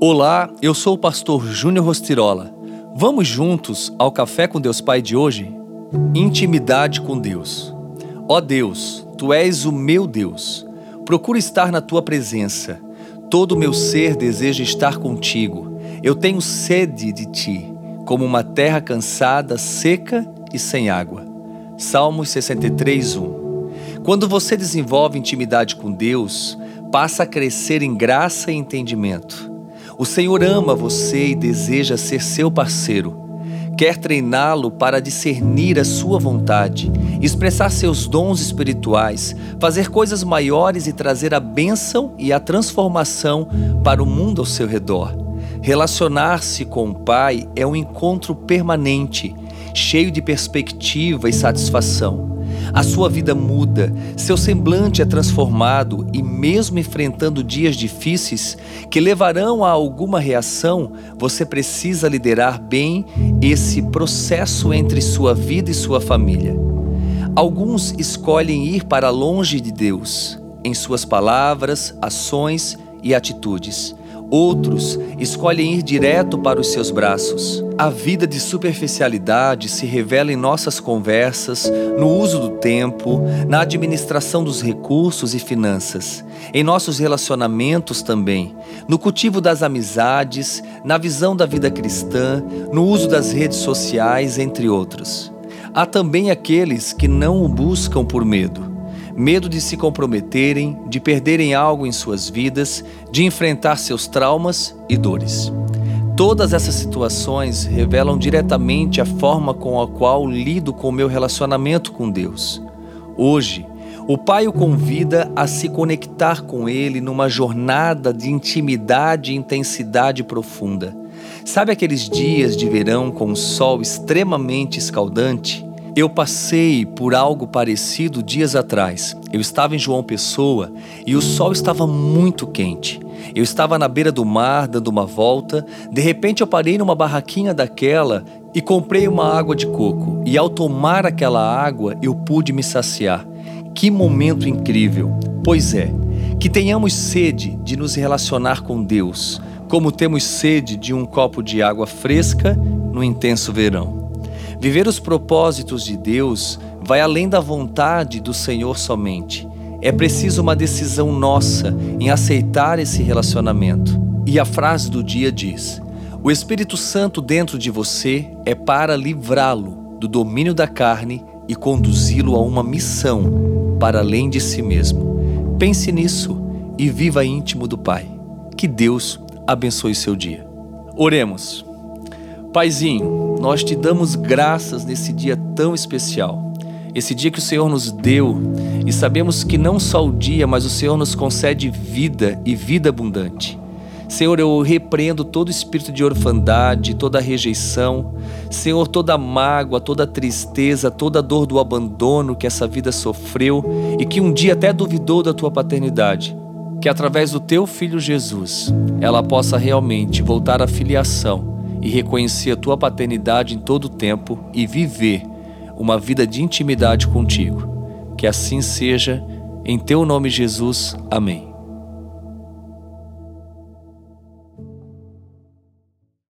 Olá, eu sou o pastor Júnior Rostirola. Vamos juntos ao Café com Deus Pai de hoje? Intimidade com Deus. Ó Deus, tu és o meu Deus. Procuro estar na tua presença. Todo o meu ser deseja estar contigo. Eu tenho sede de ti, como uma terra cansada, seca e sem água. Salmos 63, 1. Quando você desenvolve intimidade com Deus, passa a crescer em graça e entendimento. O Senhor ama você e deseja ser seu parceiro. Quer treiná-lo para discernir a sua vontade, expressar seus dons espirituais, fazer coisas maiores e trazer a bênção e a transformação para o mundo ao seu redor. Relacionar-se com o Pai é um encontro permanente, cheio de perspectiva e satisfação. A sua vida muda, seu semblante é transformado e, mesmo enfrentando dias difíceis que levarão a alguma reação, você precisa liderar bem esse processo entre sua vida e sua família. Alguns escolhem ir para longe de Deus em suas palavras, ações e atitudes. Outros escolhem ir direto para os seus braços. A vida de superficialidade se revela em nossas conversas, no uso do tempo, na administração dos recursos e finanças, em nossos relacionamentos também, no cultivo das amizades, na visão da vida cristã, no uso das redes sociais, entre outros. Há também aqueles que não o buscam por medo medo de se comprometerem, de perderem algo em suas vidas, de enfrentar seus traumas e dores. Todas essas situações revelam diretamente a forma com a qual lido com o meu relacionamento com Deus. Hoje, o Pai o convida a se conectar com Ele numa jornada de intimidade e intensidade profunda. Sabe aqueles dias de verão com o sol extremamente escaldante? Eu passei por algo parecido dias atrás. Eu estava em João Pessoa e o sol estava muito quente. Eu estava na beira do mar dando uma volta. De repente eu parei numa barraquinha daquela e comprei uma água de coco. E ao tomar aquela água eu pude me saciar. Que momento incrível! Pois é, que tenhamos sede de nos relacionar com Deus, como temos sede de um copo de água fresca no intenso verão. Viver os propósitos de Deus vai além da vontade do Senhor somente. É preciso uma decisão nossa em aceitar esse relacionamento. E a frase do dia diz: O Espírito Santo dentro de você é para livrá-lo do domínio da carne e conduzi-lo a uma missão para além de si mesmo. Pense nisso e viva íntimo do Pai. Que Deus abençoe seu dia. Oremos. Paizinho, nós te damos graças nesse dia tão especial. Esse dia que o Senhor nos deu, e sabemos que não só o dia, mas o Senhor nos concede vida e vida abundante. Senhor, eu repreendo todo espírito de orfandade, toda rejeição, Senhor, toda mágoa, toda tristeza, toda dor do abandono que essa vida sofreu e que um dia até duvidou da tua paternidade. Que através do teu filho Jesus, ela possa realmente voltar à filiação e reconhecer a tua paternidade em todo o tempo e viver uma vida de intimidade contigo. Que assim seja, em teu nome, Jesus. Amém.